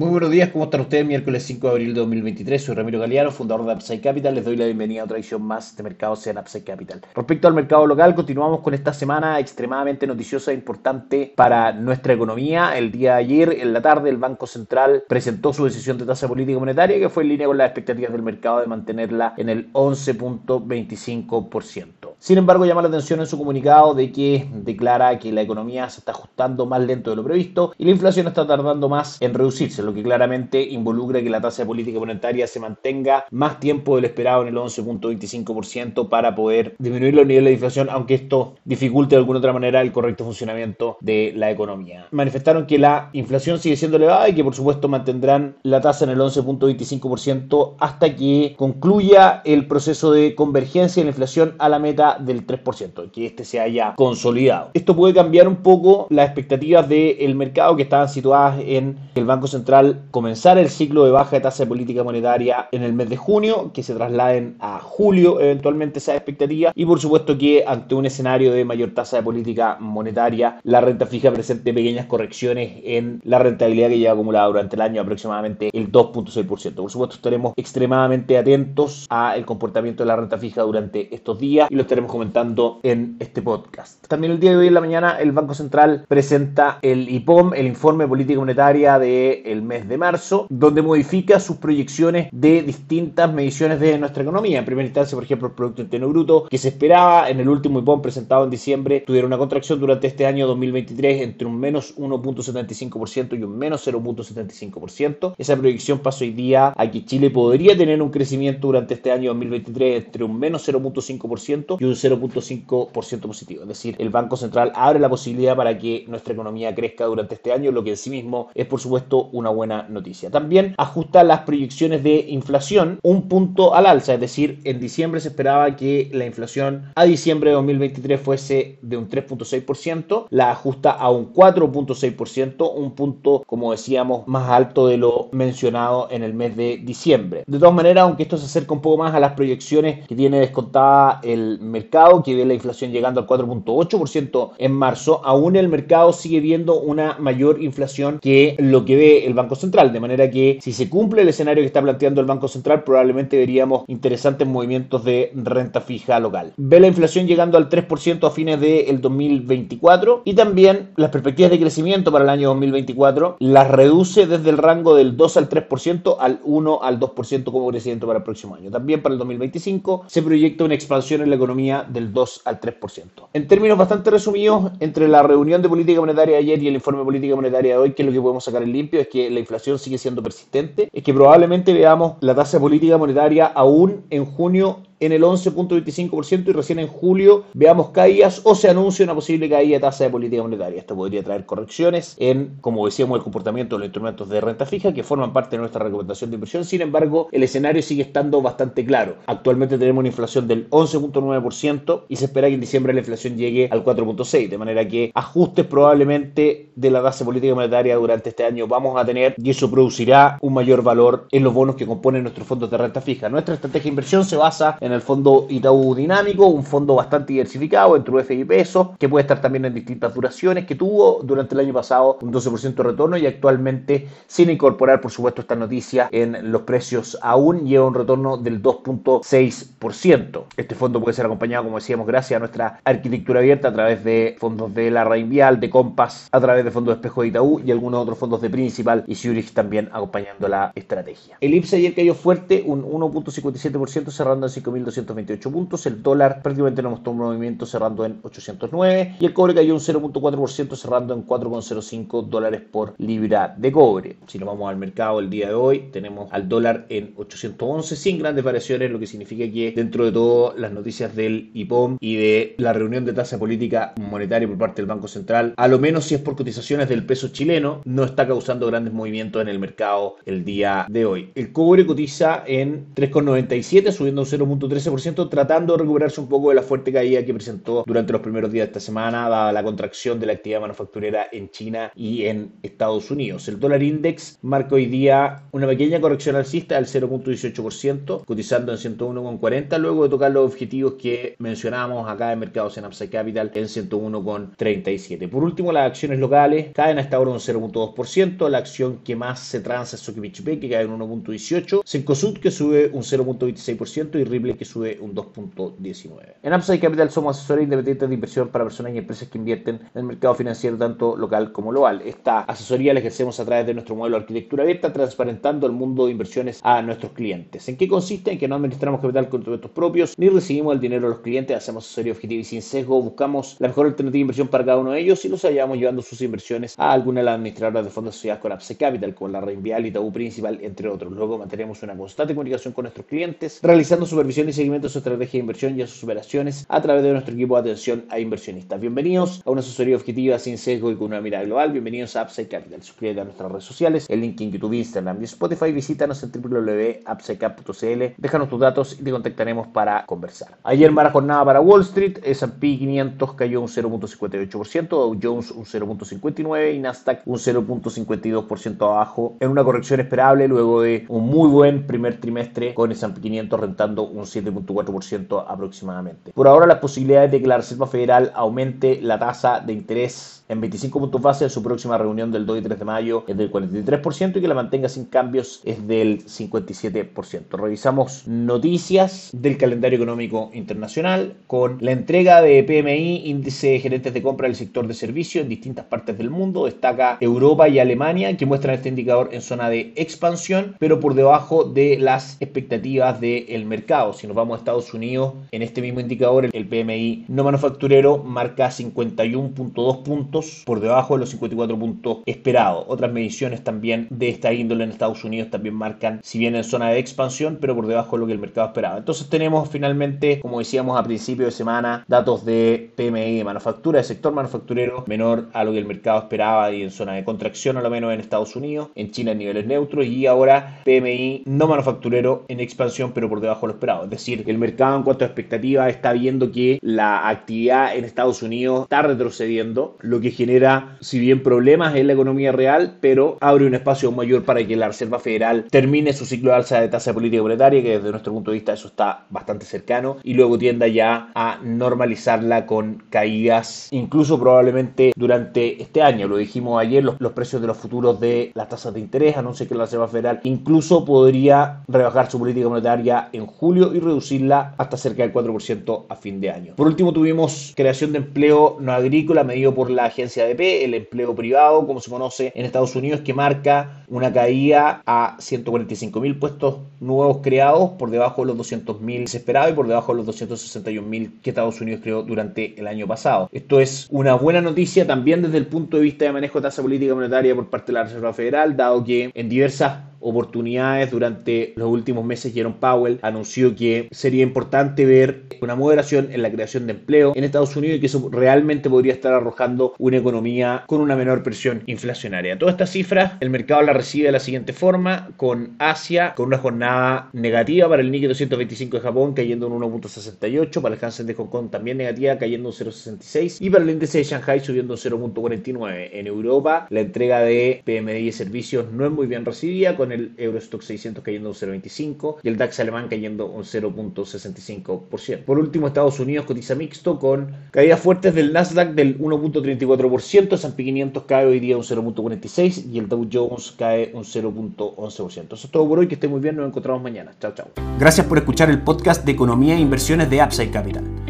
Muy buenos días, ¿cómo están ustedes? Miércoles 5 de abril de 2023, soy Ramiro Galeano, fundador de Upside Capital. Les doy la bienvenida a otra edición más de Mercados en Upside Capital. Respecto al mercado local, continuamos con esta semana extremadamente noticiosa e importante para nuestra economía. El día de ayer, en la tarde, el Banco Central presentó su decisión de tasa política monetaria que fue en línea con las expectativas del mercado de mantenerla en el 11.25%. Sin embargo, llama la atención en su comunicado de que declara que la economía se está ajustando más lento de lo previsto y la inflación está tardando más en reducirse, lo que claramente involucra que la tasa de política monetaria se mantenga más tiempo del esperado en el 11.25% para poder disminuir los niveles de inflación, aunque esto dificulte de alguna otra manera el correcto funcionamiento de la economía. Manifestaron que la inflación sigue siendo elevada y que por supuesto mantendrán la tasa en el 11.25% hasta que concluya el proceso de convergencia de la inflación a la meta del 3%, que este se haya consolidado. Esto puede cambiar un poco las expectativas del mercado que estaban situadas en el Banco Central comenzar el ciclo de baja de tasa de política monetaria en el mes de junio, que se trasladen a julio eventualmente esa expectativa y por supuesto que ante un escenario de mayor tasa de política monetaria, la renta fija presente pequeñas correcciones en la rentabilidad que lleva acumulada durante el año aproximadamente el 2.6%. Por supuesto estaremos extremadamente atentos al comportamiento de la renta fija durante estos días y lo comentando en este podcast. También el día de hoy en la mañana el Banco Central presenta el IPOM, el informe de política monetaria del mes de marzo, donde modifica sus proyecciones de distintas mediciones de nuestra economía. En primera instancia, por ejemplo, el Producto Interno Bruto, que se esperaba en el último IPOM presentado en diciembre, tuviera una contracción durante este año 2023 entre un menos 1.75% y un menos 0.75%. Esa proyección pasó hoy día a que Chile podría tener un crecimiento durante este año 2023 entre un menos 0.5% y un 0.5% positivo. Es decir, el Banco Central abre la posibilidad para que nuestra economía crezca durante este año, lo que en sí mismo es por supuesto una buena noticia. También ajusta las proyecciones de inflación un punto al alza, es decir, en diciembre se esperaba que la inflación a diciembre de 2023 fuese de un 3.6%, la ajusta a un 4.6%, un punto, como decíamos, más alto de lo mencionado en el mes de diciembre. De todas maneras, aunque esto se acerca un poco más a las proyecciones que tiene descontada el mercado, que ve la inflación llegando al 4.8% en marzo, aún el mercado sigue viendo una mayor inflación que lo que ve el Banco Central. De manera que si se cumple el escenario que está planteando el Banco Central, probablemente veríamos interesantes movimientos de renta fija local. Ve la inflación llegando al 3% a fines del 2024 y también las perspectivas de crecimiento para el año 2024 las reduce desde el rango del 2 al 3% al 1 al 2% como crecimiento para el próximo año. También para el 2025 se proyecta una expansión en la economía del 2 al 3%. En términos bastante resumidos, entre la reunión de política monetaria de ayer y el informe de política monetaria de hoy, que es lo que podemos sacar en limpio, es que la inflación sigue siendo persistente, es que probablemente veamos la tasa política monetaria aún en junio en el 11.25% y recién en julio veamos caídas o se anuncia una posible caída de tasa de política monetaria. Esto podría traer correcciones en, como decíamos, el comportamiento de los instrumentos de renta fija que forman parte de nuestra recomendación de inversión. Sin embargo, el escenario sigue estando bastante claro. Actualmente tenemos una inflación del 11.9% y se espera que en diciembre la inflación llegue al 4.6%, de manera que ajustes probablemente de la tasa de política monetaria durante este año vamos a tener y eso producirá un mayor valor en los bonos que componen nuestros fondos de renta fija. Nuestra estrategia de inversión se basa en en el fondo Itaú Dinámico, un fondo bastante diversificado entre UF y peso, que puede estar también en distintas duraciones, que tuvo durante el año pasado un 12% de retorno y actualmente, sin incorporar por supuesto esta noticia en los precios, aún lleva un retorno del 2.6%. Este fondo puede ser acompañado, como decíamos, gracias a nuestra arquitectura abierta a través de fondos de la Reinvial, de Compass, a través de fondos de espejo de Itaú y algunos otros fondos de Principal y Zurich también acompañando la estrategia. El IPSA ayer cayó fuerte, un 1.57% cerrando en 5.000 1.228 puntos, el dólar prácticamente no mostró un movimiento cerrando en 809 y el cobre cayó un 0.4% cerrando en 4.05 dólares por libra de cobre. Si nos vamos al mercado el día de hoy, tenemos al dólar en 811 sin grandes variaciones, lo que significa que dentro de todo las noticias del IPOM y de la reunión de tasa política monetaria por parte del Banco Central, a lo menos si es por cotizaciones del peso chileno, no está causando grandes movimientos en el mercado el día de hoy. El cobre cotiza en 3,97 subiendo un 0.3 0.13%, tratando de recuperarse un poco de la fuerte caída que presentó durante los primeros días de esta semana, dada la contracción de la actividad manufacturera en China y en Estados Unidos. El dólar index marca hoy día una pequeña corrección alcista del 0.18%, cotizando en 101,40, luego de tocar los objetivos que mencionábamos acá en mercados en Upside Capital en 101,37. Por último, las acciones locales caen hasta ahora un 0.2%, la acción que más se transa es Sokipichipe, que cae en 1.18%, Sencosud que sube un 0.26% y Ripple que sube un 2.19%. En Upside Capital somos asesores independientes de inversión para personas y empresas que invierten en el mercado financiero tanto local como global. Esta asesoría la ejercemos a través de nuestro modelo de arquitectura abierta, transparentando el mundo de inversiones a nuestros clientes. ¿En qué consiste? En que no administramos capital con recursos propios, ni recibimos el dinero de los clientes, hacemos asesoría objetiva y sin sesgo, buscamos la mejor alternativa de inversión para cada uno de ellos y los llevamos llevando sus inversiones a alguna de las administradoras de fondos asociadas con Upside Capital, como la Reinvial y Tabú Principal, entre otros. Luego mantenemos una constante comunicación con nuestros clientes, realizando supervisión seguimiento de su estrategia de inversión y a sus operaciones a través de nuestro equipo de atención a inversionistas. Bienvenidos a una asesoría objetiva sin sesgo y con una mirada global. Bienvenidos a Upside Capital. Suscríbete a nuestras redes sociales, el link en YouTube, Instagram y Spotify. Visítanos en www.upsidecap.cl. Déjanos tus datos y te contactaremos para conversar. Ayer mala jornada para Wall Street. S&P 500 cayó un 0.58%, Dow Jones un 0.59% y Nasdaq un 0.52% abajo en una corrección esperable luego de un muy buen primer trimestre con S&P 500 rentando un 7.4% aproximadamente. Por ahora las posibilidades de que la Reserva Federal aumente la tasa de interés en 25 puntos base en su próxima reunión del 2 y 3 de mayo es del 43% y que la mantenga sin cambios es del 57%. Revisamos noticias del calendario económico internacional con la entrega de PMI, índice de gerentes de compra del sector de servicios en distintas partes del mundo. Destaca Europa y Alemania que muestran este indicador en zona de expansión, pero por debajo de las expectativas del mercado. Si nos vamos a Estados Unidos, en este mismo indicador el PMI no manufacturero marca 51.2 puntos por debajo de los 54 puntos esperados. Otras mediciones también de esta índole en Estados Unidos también marcan, si bien en zona de expansión, pero por debajo de lo que el mercado esperaba. Entonces tenemos finalmente, como decíamos a principio de semana, datos de PMI de manufactura, de sector manufacturero menor a lo que el mercado esperaba y en zona de contracción a lo menos en Estados Unidos, en China en niveles neutros y ahora PMI no manufacturero en expansión pero por debajo de lo esperado. Decir, el mercado en cuanto a expectativas está viendo que la actividad en Estados Unidos está retrocediendo, lo que genera, si bien problemas en la economía real, pero abre un espacio mayor para que la Reserva Federal termine su ciclo de alza de tasa política monetaria, que desde nuestro punto de vista eso está bastante cercano, y luego tienda ya a normalizarla con caídas, incluso probablemente durante este año. Lo dijimos ayer, los, los precios de los futuros de las tasas de interés anuncia que la Reserva Federal incluso podría rebajar su política monetaria en julio y reducirla hasta cerca del 4% a fin de año. Por último, tuvimos creación de empleo no agrícola medido por la agencia ADP, el empleo privado, como se conoce en Estados Unidos, que marca una caída a 145 mil puestos nuevos creados, por debajo de los 200 mil esperados y por debajo de los 261 mil que Estados Unidos creó durante el año pasado. Esto es una buena noticia también desde el punto de vista de manejo de tasa política monetaria por parte de la Reserva Federal, dado que en diversas oportunidades durante los últimos meses, Jerome Powell anunció que sería importante ver una moderación en la creación de empleo en Estados Unidos y que eso realmente podría estar arrojando una economía con una menor presión inflacionaria. Todas estas cifras el mercado las recibe de la siguiente forma, con Asia con una jornada negativa para el Nikkei 225 de Japón cayendo un 1.68, para el Hansen de Hong Kong también negativa cayendo un 0.66 y para el índice de Shanghai subiendo un 0.49. En Europa la entrega de PMI de servicios no es muy bien recibida con el Eurostock 600 cayendo un 0.25 y el DAX alemán cayendo un 0.65%. Por último, Estados Unidos cotiza mixto con caídas fuertes del Nasdaq del 1.34%, S&P 500 cae hoy día un 0.46 y el Dow Jones cae un 0.11%. Eso es todo por hoy, que esté muy bien, nos encontramos mañana. Chao, chao. Gracias por escuchar el podcast de Economía e Inversiones de Upside Capital.